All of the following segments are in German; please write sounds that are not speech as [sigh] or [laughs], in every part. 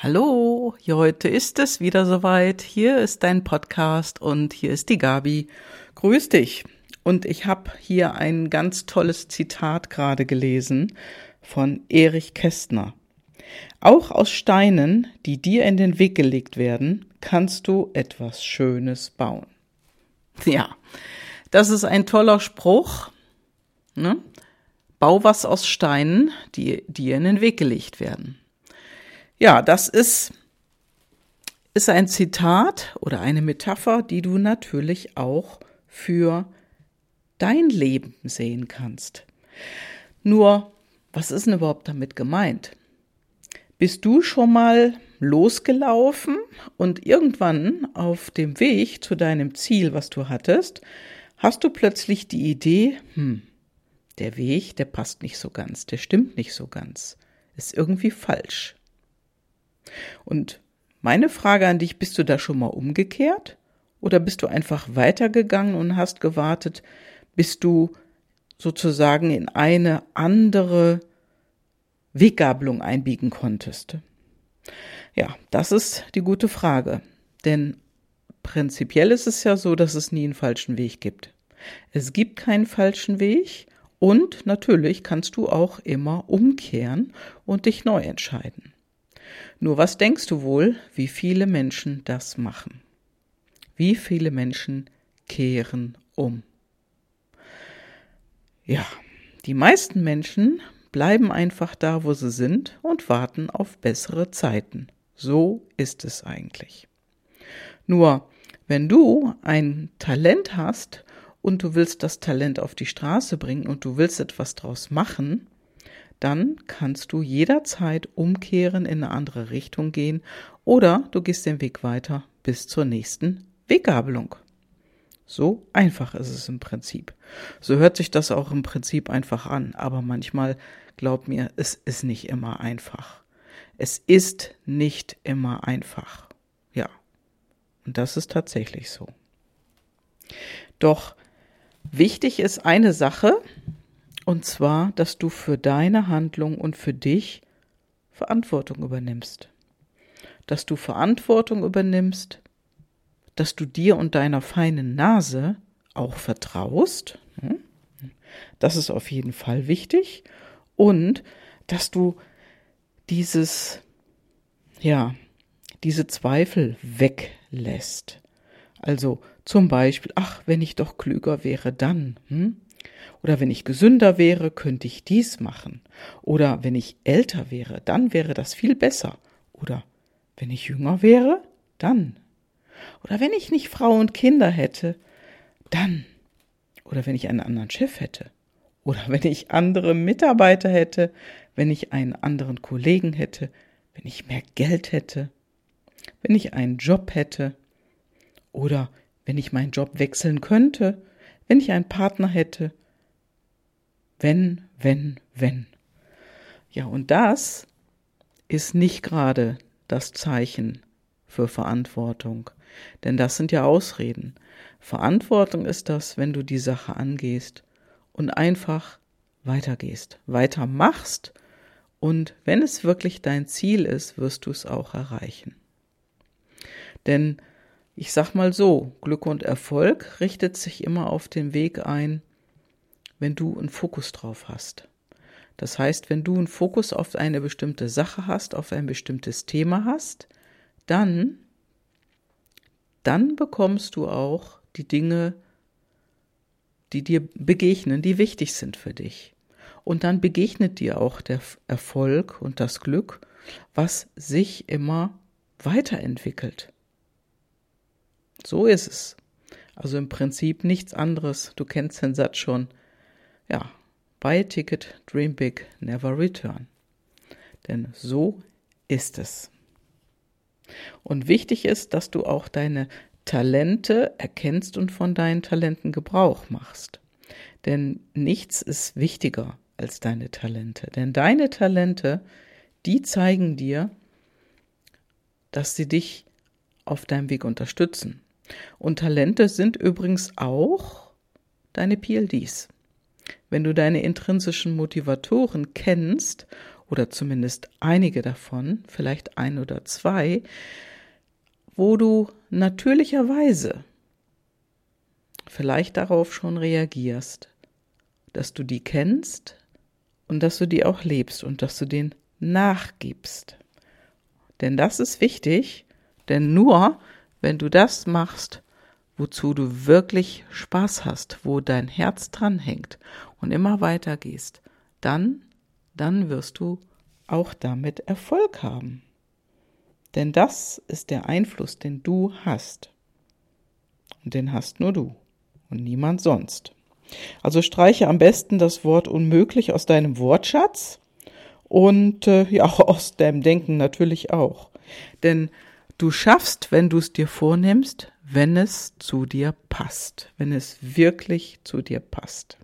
Hallo, heute ist es wieder soweit. Hier ist dein Podcast und hier ist die Gabi. Grüß dich. Und ich habe hier ein ganz tolles Zitat gerade gelesen von Erich Kästner. Auch aus Steinen, die dir in den Weg gelegt werden, kannst du etwas Schönes bauen. Ja, das ist ein toller Spruch. Ne? Bau was aus Steinen, die dir in den Weg gelegt werden. Ja, das ist, ist ein Zitat oder eine Metapher, die du natürlich auch für dein Leben sehen kannst. Nur, was ist denn überhaupt damit gemeint? Bist du schon mal losgelaufen und irgendwann auf dem Weg zu deinem Ziel, was du hattest, hast du plötzlich die Idee, hm, der Weg, der passt nicht so ganz, der stimmt nicht so ganz, ist irgendwie falsch. Und meine Frage an dich, bist du da schon mal umgekehrt? Oder bist du einfach weitergegangen und hast gewartet, bis du sozusagen in eine andere Weggabelung einbiegen konntest? Ja, das ist die gute Frage. Denn prinzipiell ist es ja so, dass es nie einen falschen Weg gibt. Es gibt keinen falschen Weg und natürlich kannst du auch immer umkehren und dich neu entscheiden. Nur was denkst du wohl, wie viele Menschen das machen? Wie viele Menschen kehren um? Ja, die meisten Menschen bleiben einfach da, wo sie sind und warten auf bessere Zeiten. So ist es eigentlich. Nur, wenn du ein Talent hast und du willst das Talent auf die Straße bringen und du willst etwas draus machen, dann kannst du jederzeit umkehren, in eine andere Richtung gehen oder du gehst den Weg weiter bis zur nächsten Weggabelung. So einfach ist es im Prinzip. So hört sich das auch im Prinzip einfach an, aber manchmal, glaub mir, es ist nicht immer einfach. Es ist nicht immer einfach. Ja. Und das ist tatsächlich so. Doch wichtig ist eine Sache, und zwar, dass du für deine Handlung und für dich Verantwortung übernimmst. Dass du Verantwortung übernimmst, dass du dir und deiner feinen Nase auch vertraust. Hm? Das ist auf jeden Fall wichtig. Und dass du dieses, ja, diese Zweifel weglässt. Also zum Beispiel, ach, wenn ich doch klüger wäre, dann. Hm? Oder wenn ich gesünder wäre, könnte ich dies machen. Oder wenn ich älter wäre, dann wäre das viel besser. Oder wenn ich jünger wäre, dann. Oder wenn ich nicht Frau und Kinder hätte, dann. Oder wenn ich einen anderen Chef hätte. Oder wenn ich andere Mitarbeiter hätte, wenn ich einen anderen Kollegen hätte, wenn ich mehr Geld hätte, wenn ich einen Job hätte. Oder wenn ich meinen Job wechseln könnte, wenn ich einen Partner hätte, wenn, wenn, wenn. Ja, und das ist nicht gerade das Zeichen für Verantwortung, denn das sind ja Ausreden. Verantwortung ist das, wenn du die Sache angehst und einfach weitergehst, weitermachst und wenn es wirklich dein Ziel ist, wirst du es auch erreichen. Denn ich sag mal so, Glück und Erfolg richtet sich immer auf den Weg ein, wenn du einen Fokus drauf hast. Das heißt, wenn du einen Fokus auf eine bestimmte Sache hast, auf ein bestimmtes Thema hast, dann, dann bekommst du auch die Dinge, die dir begegnen, die wichtig sind für dich. Und dann begegnet dir auch der Erfolg und das Glück, was sich immer weiterentwickelt. So ist es. Also im Prinzip nichts anderes. Du kennst den Satz schon. Ja, buy a ticket, dream big, never return. Denn so ist es. Und wichtig ist, dass du auch deine Talente erkennst und von deinen Talenten Gebrauch machst. Denn nichts ist wichtiger als deine Talente. Denn deine Talente, die zeigen dir, dass sie dich auf deinem Weg unterstützen. Und Talente sind übrigens auch deine PLDs wenn du deine intrinsischen Motivatoren kennst oder zumindest einige davon, vielleicht ein oder zwei, wo du natürlicherweise vielleicht darauf schon reagierst, dass du die kennst und dass du die auch lebst und dass du den nachgibst. Denn das ist wichtig, denn nur wenn du das machst, wozu du wirklich Spaß hast, wo dein Herz dran hängt und immer weiter gehst, dann, dann wirst du auch damit Erfolg haben. Denn das ist der Einfluss, den du hast. Und den hast nur du und niemand sonst. Also streiche am besten das Wort unmöglich aus deinem Wortschatz und äh, ja, [laughs] aus deinem Denken natürlich auch. Denn du schaffst, wenn du es dir vornimmst, wenn es zu dir passt, wenn es wirklich zu dir passt.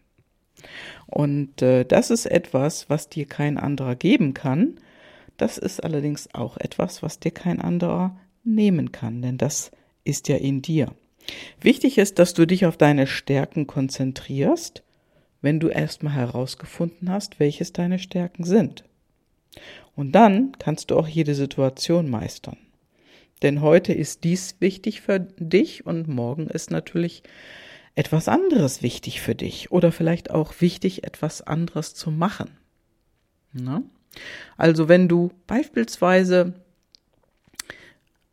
Und äh, das ist etwas, was dir kein anderer geben kann. Das ist allerdings auch etwas, was dir kein anderer nehmen kann, denn das ist ja in dir. Wichtig ist, dass du dich auf deine Stärken konzentrierst, wenn du erstmal herausgefunden hast, welches deine Stärken sind. Und dann kannst du auch jede Situation meistern. Denn heute ist dies wichtig für dich und morgen ist natürlich etwas anderes wichtig für dich oder vielleicht auch wichtig, etwas anderes zu machen. Na? Also wenn du beispielsweise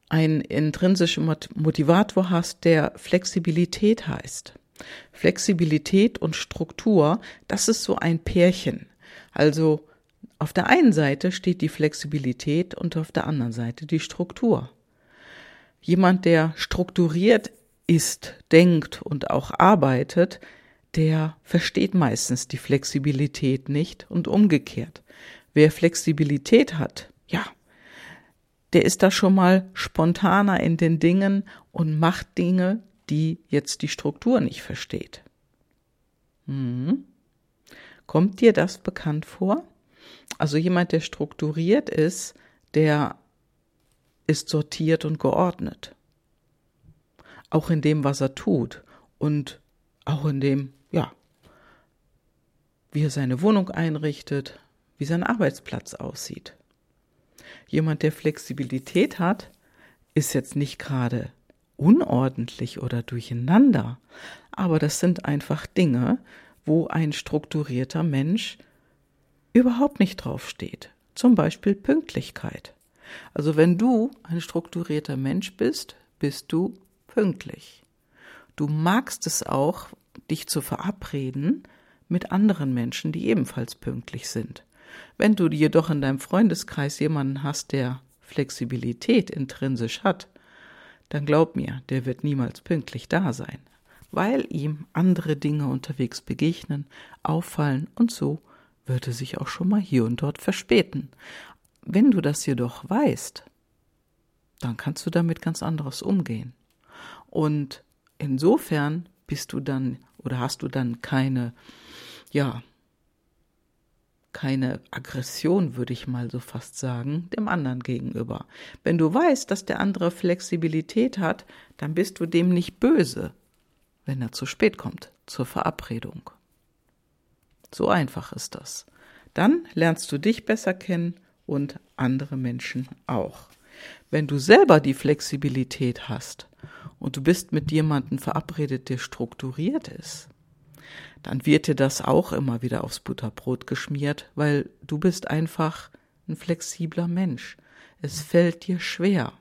einen intrinsischen Motivator hast, der Flexibilität heißt. Flexibilität und Struktur, das ist so ein Pärchen. Also auf der einen Seite steht die Flexibilität und auf der anderen Seite die Struktur. Jemand, der strukturiert ist, denkt und auch arbeitet, der versteht meistens die Flexibilität nicht und umgekehrt. Wer Flexibilität hat, ja, der ist da schon mal spontaner in den Dingen und macht Dinge, die jetzt die Struktur nicht versteht. Hm. Kommt dir das bekannt vor? Also jemand, der strukturiert ist, der ist sortiert und geordnet. Auch in dem, was er tut und auch in dem, ja, wie er seine Wohnung einrichtet, wie sein Arbeitsplatz aussieht. Jemand, der Flexibilität hat, ist jetzt nicht gerade unordentlich oder durcheinander, aber das sind einfach Dinge, wo ein strukturierter Mensch überhaupt nicht draufsteht. Zum Beispiel Pünktlichkeit. Also wenn du ein strukturierter Mensch bist, bist du pünktlich. Du magst es auch, dich zu verabreden mit anderen Menschen, die ebenfalls pünktlich sind. Wenn du jedoch in deinem Freundeskreis jemanden hast, der Flexibilität intrinsisch hat, dann glaub mir, der wird niemals pünktlich da sein, weil ihm andere Dinge unterwegs begegnen, auffallen und so wird er sich auch schon mal hier und dort verspäten. Wenn du das jedoch weißt, dann kannst du damit ganz anderes umgehen. Und insofern bist du dann oder hast du dann keine, ja, keine Aggression, würde ich mal so fast sagen, dem anderen gegenüber. Wenn du weißt, dass der andere Flexibilität hat, dann bist du dem nicht böse, wenn er zu spät kommt zur Verabredung. So einfach ist das. Dann lernst du dich besser kennen und andere Menschen auch. Wenn du selber die Flexibilität hast und du bist mit jemandem verabredet, der strukturiert ist, dann wird dir das auch immer wieder aufs Butterbrot geschmiert, weil du bist einfach ein flexibler Mensch. Es fällt dir schwer.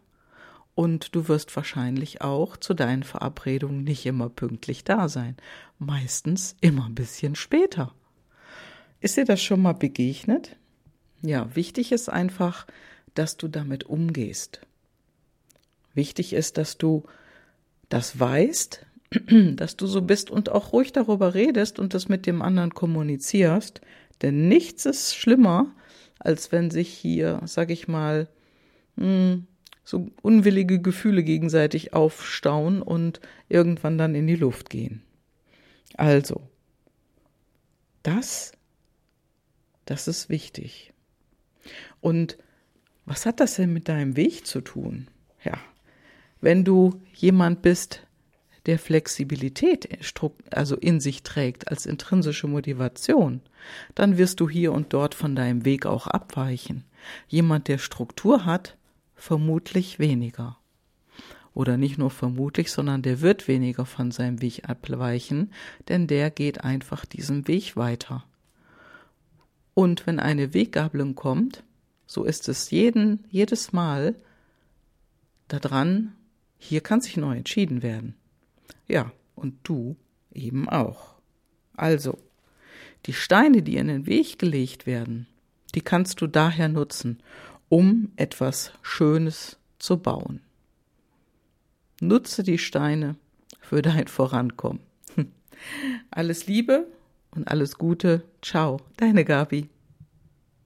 Und du wirst wahrscheinlich auch zu deinen Verabredungen nicht immer pünktlich da sein. Meistens immer ein bisschen später. Ist dir das schon mal begegnet? Ja, wichtig ist einfach, dass du damit umgehst. Wichtig ist, dass du das weißt, [clears throat] dass du so bist und auch ruhig darüber redest und das mit dem anderen kommunizierst. Denn nichts ist schlimmer, als wenn sich hier, sag ich mal, hm, so unwillige Gefühle gegenseitig aufstauen und irgendwann dann in die Luft gehen. Also, das, das ist wichtig. Und was hat das denn mit deinem Weg zu tun? Ja, wenn du jemand bist, der Flexibilität also in sich trägt als intrinsische Motivation, dann wirst du hier und dort von deinem Weg auch abweichen. Jemand, der Struktur hat, vermutlich weniger. Oder nicht nur vermutlich, sondern der wird weniger von seinem Weg abweichen, denn der geht einfach diesen Weg weiter. Und wenn eine Weggabelung kommt, so ist es jeden, jedes Mal daran, hier kann sich neu entschieden werden. Ja, und du eben auch. Also, die Steine, die in den Weg gelegt werden, die kannst du daher nutzen, um etwas Schönes zu bauen. Nutze die Steine für dein Vorankommen. [laughs] Alles Liebe und alles Gute. Ciao, deine Gabi.